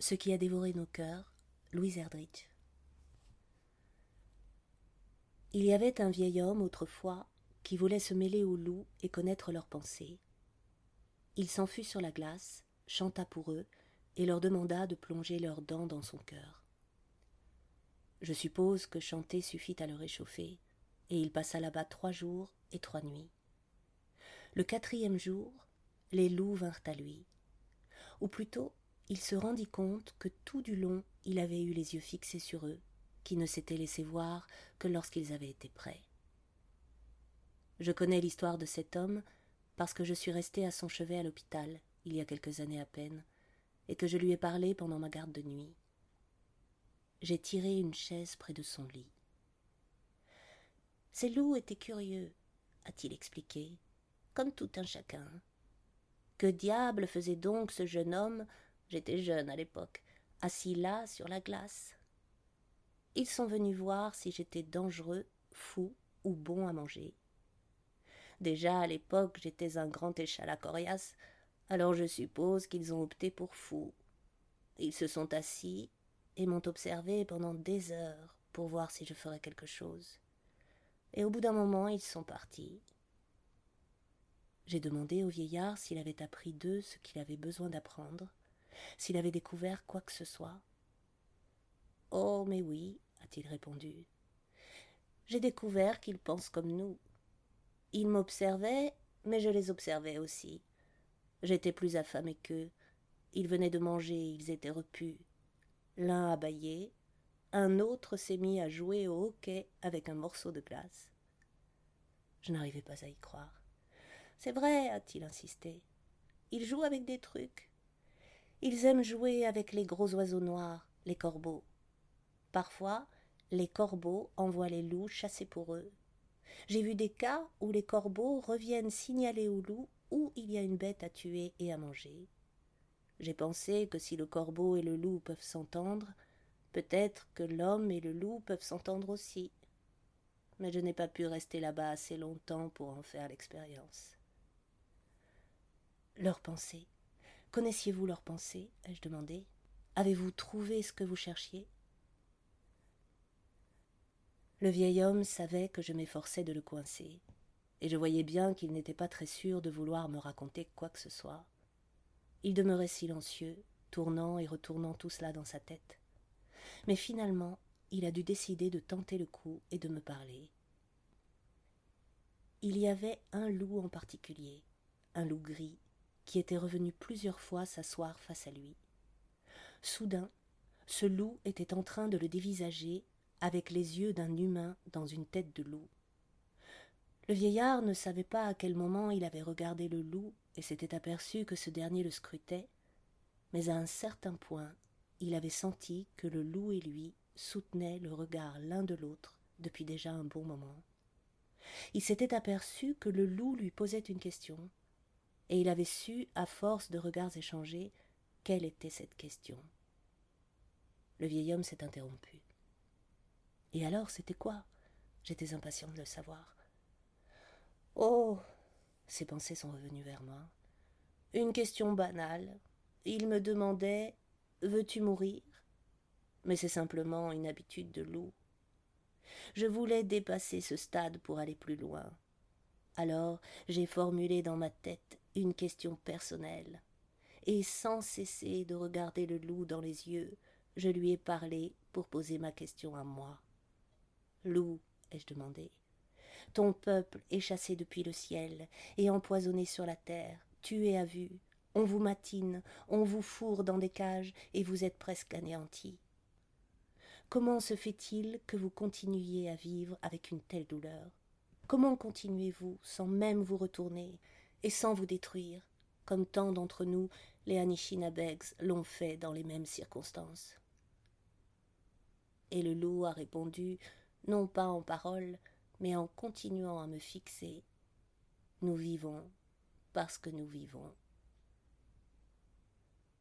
Ce qui a dévoré nos cœurs, Louise Erdrich. Il y avait un vieil homme autrefois qui voulait se mêler aux loups et connaître leurs pensées. Il s'en fut sur la glace, chanta pour eux, et leur demanda de plonger leurs dents dans son cœur. Je suppose que chanter suffit à le réchauffer, et il passa là-bas trois jours et trois nuits. Le quatrième jour, les loups vinrent à lui. Ou plutôt, il se rendit compte que tout du long il avait eu les yeux fixés sur eux, qui ne s'étaient laissés voir que lorsqu'ils avaient été prêts. Je connais l'histoire de cet homme parce que je suis resté à son chevet à l'hôpital, il y a quelques années à peine, et que je lui ai parlé pendant ma garde de nuit. J'ai tiré une chaise près de son lit. Ces loups étaient curieux, a-t-il expliqué, comme tout un chacun. Que diable faisait donc ce jeune homme, j'étais jeune à l'époque, assis là sur la glace Ils sont venus voir si j'étais dangereux, fou ou bon à manger. Déjà à l'époque j'étais un grand échalas coriace, alors je suppose qu'ils ont opté pour fou. Ils se sont assis et m'ont observé pendant des heures pour voir si je ferais quelque chose. Et au bout d'un moment ils sont partis. J'ai demandé au vieillard s'il avait appris d'eux ce qu'il avait besoin d'apprendre, s'il avait découvert quoi que ce soit. Oh, mais oui, a-t-il répondu. J'ai découvert qu'ils pensent comme nous. Ils m'observaient, mais je les observais aussi. J'étais plus affamé qu'eux. Ils venaient de manger, ils étaient repus. L'un abaillé, un autre s'est mis à jouer au hockey avec un morceau de glace. Je n'arrivais pas à y croire. C'est vrai, a-t-il insisté. Ils jouent avec des trucs. Ils aiment jouer avec les gros oiseaux noirs, les corbeaux. Parfois, les corbeaux envoient les loups chasser pour eux. J'ai vu des cas où les corbeaux reviennent signaler aux loups où il y a une bête à tuer et à manger. J'ai pensé que si le corbeau et le loup peuvent s'entendre, peut-être que l'homme et le loup peuvent s'entendre aussi. Mais je n'ai pas pu rester là-bas assez longtemps pour en faire l'expérience. Leurs pensées. Connaissiez-vous leurs pensées? ai-je demandé. Avez-vous trouvé ce que vous cherchiez? Le vieil homme savait que je m'efforçais de le coincer, et je voyais bien qu'il n'était pas très sûr de vouloir me raconter quoi que ce soit. Il demeurait silencieux, tournant et retournant tout cela dans sa tête. Mais finalement, il a dû décider de tenter le coup et de me parler. Il y avait un loup en particulier, un loup gris, qui était revenu plusieurs fois s'asseoir face à lui. Soudain, ce loup était en train de le dévisager avec les yeux d'un humain dans une tête de loup. Le vieillard ne savait pas à quel moment il avait regardé le loup et s'était aperçu que ce dernier le scrutait, mais à un certain point il avait senti que le loup et lui soutenaient le regard l'un de l'autre depuis déjà un bon moment. Il s'était aperçu que le loup lui posait une question, et il avait su, à force de regards échangés, quelle était cette question. Le vieil homme s'est interrompu. Et alors, c'était quoi? J'étais impatient de le savoir. Oh Ses pensées sont revenues vers moi. Une question banale. Il me demandait Veux-tu mourir? Mais c'est simplement une habitude de loup. Je voulais dépasser ce stade pour aller plus loin. Alors j'ai formulé dans ma tête une question personnelle, et sans cesser de regarder le loup dans les yeux, je lui ai parlé pour poser ma question à moi. Loup, ai-je demandé, ton peuple est chassé depuis le ciel et empoisonné sur la terre, tué à vue, on vous matine, on vous fourre dans des cages et vous êtes presque anéanti. Comment se fait-il que vous continuiez à vivre avec une telle douleur? Comment continuez-vous sans même vous retourner? Et sans vous détruire, comme tant d'entre nous, les Anishinabegs, l'ont fait dans les mêmes circonstances. Et le loup a répondu, non pas en paroles, mais en continuant à me fixer. Nous vivons parce que nous vivons.